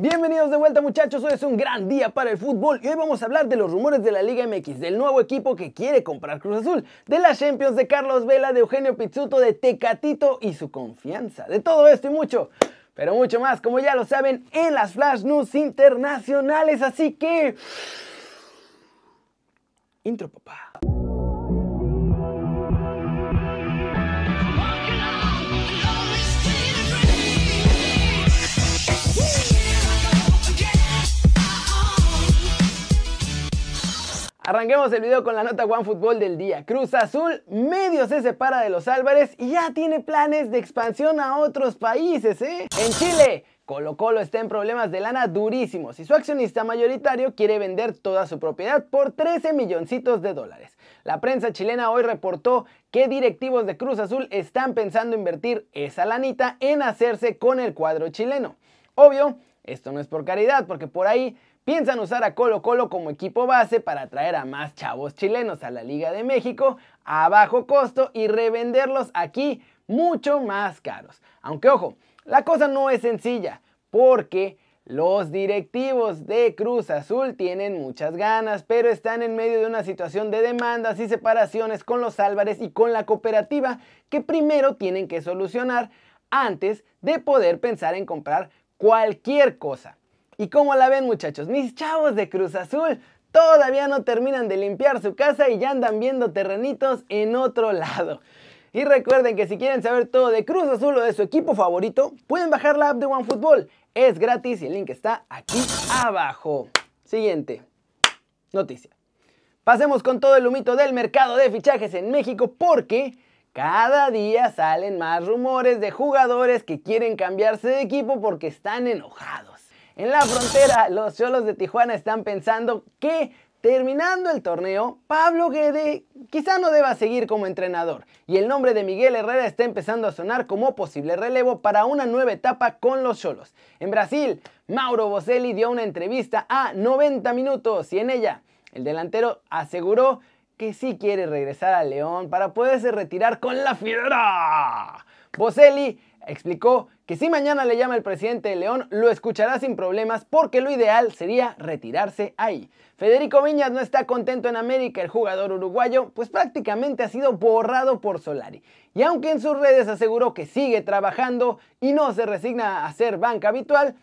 Bienvenidos de vuelta muchachos, hoy es un gran día para el fútbol y hoy vamos a hablar de los rumores de la Liga MX, del nuevo equipo que quiere comprar Cruz Azul, de las Champions de Carlos Vela, de Eugenio Pizzuto, de Tecatito y su confianza, de todo esto y mucho, pero mucho más, como ya lo saben, en las Flash News internacionales, así que... Intro papá. Arranquemos el video con la nota One Fútbol del día. Cruz Azul medio se separa de los Álvarez y ya tiene planes de expansión a otros países, ¿eh? En Chile, Colo Colo está en problemas de lana durísimos y su accionista mayoritario quiere vender toda su propiedad por 13 milloncitos de dólares. La prensa chilena hoy reportó que directivos de Cruz Azul están pensando invertir esa lanita en hacerse con el cuadro chileno. Obvio, esto no es por caridad, porque por ahí piensan usar a Colo Colo como equipo base para atraer a más chavos chilenos a la Liga de México a bajo costo y revenderlos aquí mucho más caros. Aunque ojo, la cosa no es sencilla porque los directivos de Cruz Azul tienen muchas ganas, pero están en medio de una situación de demandas y separaciones con los Álvarez y con la cooperativa que primero tienen que solucionar antes de poder pensar en comprar cualquier cosa. ¿Y cómo la ven muchachos? Mis chavos de Cruz Azul todavía no terminan de limpiar su casa y ya andan viendo terrenitos en otro lado. Y recuerden que si quieren saber todo de Cruz Azul o de su equipo favorito, pueden bajar la app de OneFootball. Es gratis y el link está aquí abajo. Siguiente noticia. Pasemos con todo el humito del mercado de fichajes en México porque cada día salen más rumores de jugadores que quieren cambiarse de equipo porque están enojados. En la frontera, los Cholos de Tijuana están pensando que terminando el torneo, Pablo Guede quizá no deba seguir como entrenador y el nombre de Miguel Herrera está empezando a sonar como posible relevo para una nueva etapa con los Cholos. En Brasil, Mauro Boselli dio una entrevista a 90 minutos y en ella el delantero aseguró que sí quiere regresar a León para poderse retirar con la fiera. Boselli explicó que si mañana le llama el presidente de León, lo escuchará sin problemas porque lo ideal sería retirarse ahí. Federico Viñas no está contento en América, el jugador uruguayo, pues prácticamente ha sido borrado por Solari. Y aunque en sus redes aseguró que sigue trabajando y no se resigna a ser banca habitual,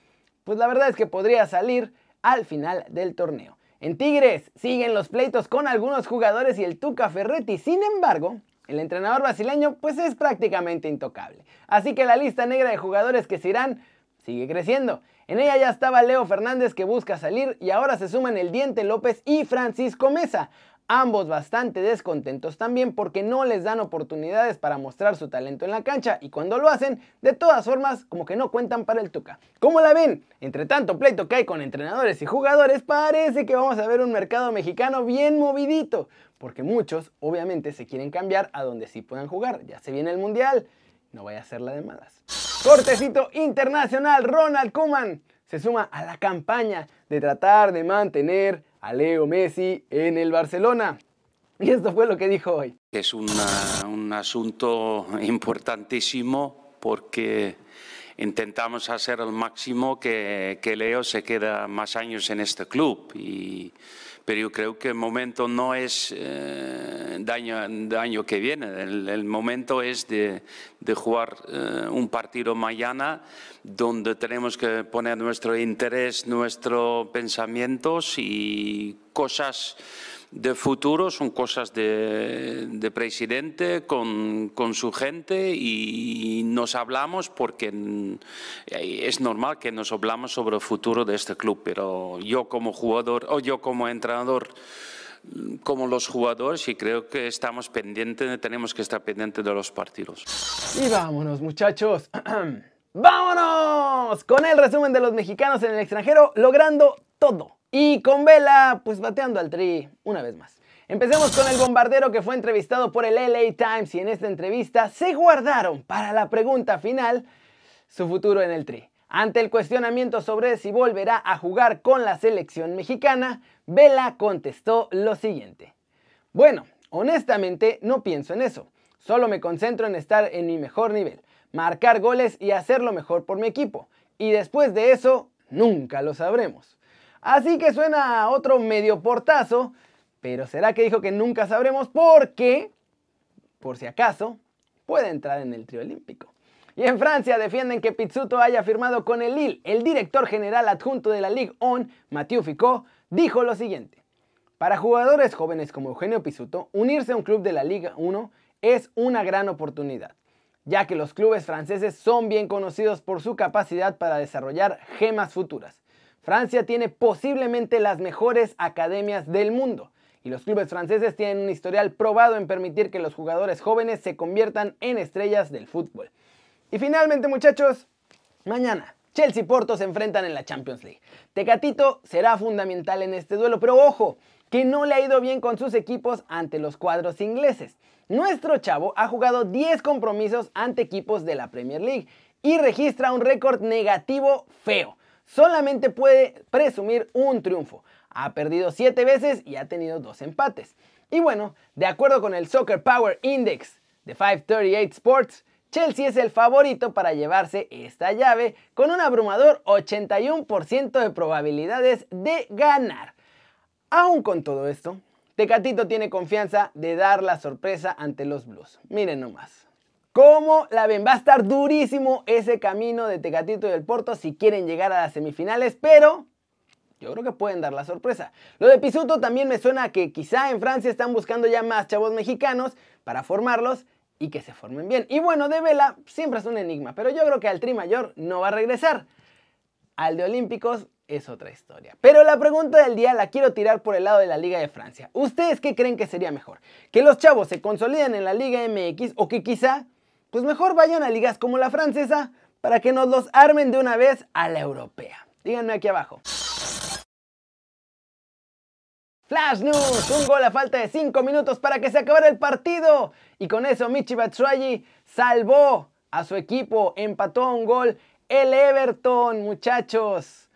pues la verdad es que podría salir al final del torneo. En Tigres siguen los pleitos con algunos jugadores y el Tuca Ferretti, sin embargo, el entrenador brasileño pues es prácticamente intocable. Así que la lista negra de jugadores que se irán sigue creciendo. En ella ya estaba Leo Fernández que busca salir y ahora se suman el Diente López y Francisco Mesa. Ambos bastante descontentos también porque no les dan oportunidades para mostrar su talento en la cancha y cuando lo hacen, de todas formas, como que no cuentan para el Tuca. ¿Cómo la ven? Entre tanto pleito que hay con entrenadores y jugadores, parece que vamos a ver un mercado mexicano bien movidito, porque muchos obviamente se quieren cambiar a donde sí puedan jugar. Ya se viene el Mundial, no vaya a ser la de malas. Cortecito internacional, Ronald Koeman se suma a la campaña de tratar de mantener a Leo Messi en el Barcelona. Y esto fue lo que dijo hoy. Es un asunto importantísimo porque intentamos hacer el máximo que, Leo se queda más años en este club. Pero yo creo que el momento no es eh, de, año, que viene, el, momento es de, de jugar eh, un partido mañana donde tenemos que poner nuestro interés, nuestros pensamientos y cosas de futuro son cosas de, presidente con, con, su gente y nos hablamos porque es normal que nos hablamos sobre el futuro de este club, pero yo como jugador o yo como entrenador como los jugadores y creo que estamos pendientes, tenemos que estar pendientes de los partidos. Y vámonos muchachos. ¡Vámonos! Con el resumen de los mexicanos en el extranjero logrando todo. Y con Vela, pues bateando al tri una vez más. Empecemos con el bombardero que fue entrevistado por el LA Times y en esta entrevista se guardaron para la pregunta final su futuro en el tri. Ante el cuestionamiento sobre si volverá a jugar con la selección mexicana, Vela contestó lo siguiente. Bueno, honestamente no pienso en eso. Solo me concentro en estar en mi mejor nivel, marcar goles y hacerlo mejor por mi equipo. Y después de eso, nunca lo sabremos. Así que suena otro medio portazo, pero ¿será que dijo que nunca sabremos? Porque, por si acaso, puede entrar en el trío olímpico. Y en Francia defienden que Pizzuto haya firmado con el Lille. El director general adjunto de la Ligue 1, Mathieu Ficot, dijo lo siguiente. Para jugadores jóvenes como Eugenio Pizzuto, unirse a un club de la Liga 1 es una gran oportunidad, ya que los clubes franceses son bien conocidos por su capacidad para desarrollar gemas futuras. Francia tiene posiblemente las mejores academias del mundo y los clubes franceses tienen un historial probado en permitir que los jugadores jóvenes se conviertan en estrellas del fútbol. Y finalmente, muchachos, mañana Chelsea y Porto se enfrentan en la Champions League. Tecatito será fundamental en este duelo, pero ojo, que no le ha ido bien con sus equipos ante los cuadros ingleses. Nuestro chavo ha jugado 10 compromisos ante equipos de la Premier League y registra un récord negativo feo. Solamente puede presumir un triunfo. Ha perdido 7 veces y ha tenido 2 empates. Y bueno, de acuerdo con el Soccer Power Index de 538 Sports, Chelsea es el favorito para llevarse esta llave con un abrumador 81% de probabilidades de ganar. Aún con todo esto, Tecatito tiene confianza de dar la sorpresa ante los Blues. Miren nomás. ¿Cómo la ven? Va a estar durísimo ese camino de Tecatito y del Porto si quieren llegar a las semifinales, pero yo creo que pueden dar la sorpresa. Lo de Pisuto también me suena a que quizá en Francia están buscando ya más chavos mexicanos para formarlos y que se formen bien. Y bueno, de Vela siempre es un enigma, pero yo creo que al Tri Mayor no va a regresar. Al de Olímpicos es otra historia. Pero la pregunta del día la quiero tirar por el lado de la Liga de Francia. ¿Ustedes qué creen que sería mejor? ¿Que los chavos se consoliden en la Liga MX o que quizá, pues mejor vayan a ligas como la francesa para que nos los armen de una vez a la europea? Díganme aquí abajo. Flash News, un gol a falta de 5 minutos para que se acabara el partido. Y con eso Michi Batshuayi salvó a su equipo, empató a un gol el Everton, muchachos,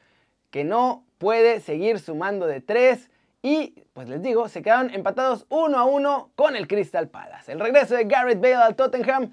que no puede seguir sumando de 3 y pues les digo, se quedaron empatados 1 a 1 con el Crystal Palace. El regreso de Garrett Bale al Tottenham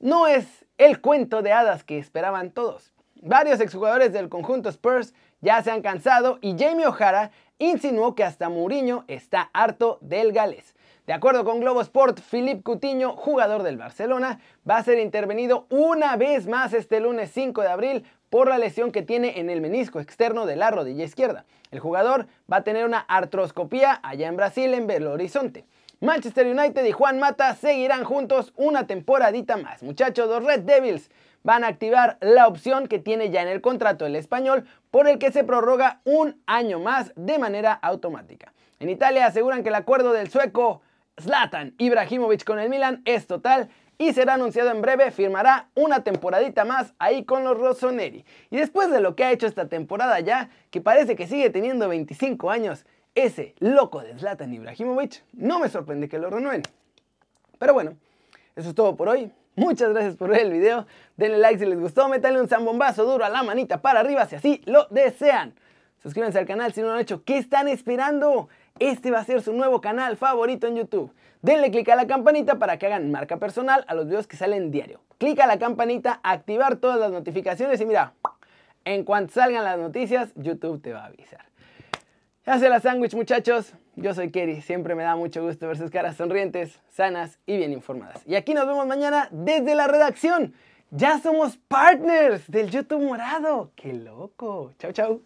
no es el cuento de hadas que esperaban todos. Varios exjugadores del conjunto Spurs ya se han cansado y Jamie O'Hara insinuó que hasta Mourinho está harto del galés. De acuerdo con Globo Sport, Philippe Coutinho, jugador del Barcelona, va a ser intervenido una vez más este lunes 5 de abril por la lesión que tiene en el menisco externo de la rodilla izquierda. El jugador va a tener una artroscopía allá en Brasil, en Belo Horizonte. Manchester United y Juan Mata seguirán juntos una temporadita más. Muchachos, los Red Devils van a activar la opción que tiene ya en el contrato el español por el que se prorroga un año más de manera automática. En Italia aseguran que el acuerdo del sueco Zlatan Ibrahimovic con el Milan es total y será anunciado en breve, firmará una temporadita más ahí con los Rossoneri. Y después de lo que ha hecho esta temporada ya, que parece que sigue teniendo 25 años, ese loco de Zlatan Ibrahimovic, no me sorprende que lo renueven. Pero bueno, eso es todo por hoy. Muchas gracias por ver el video. Denle like si les gustó, métanle un zambombazo duro a la manita para arriba si así lo desean. Suscríbanse al canal si no lo han hecho. ¿Qué están esperando? Este va a ser su nuevo canal favorito en YouTube. Denle click a la campanita para que hagan marca personal a los videos que salen diario. Clica a la campanita, activar todas las notificaciones y mira, en cuanto salgan las noticias, YouTube te va a avisar. Ya la sándwich muchachos, yo soy Kerry, siempre me da mucho gusto ver sus caras sonrientes, sanas y bien informadas. Y aquí nos vemos mañana desde la redacción. Ya somos partners del YouTube Morado. ¡Qué loco! Chau, chau.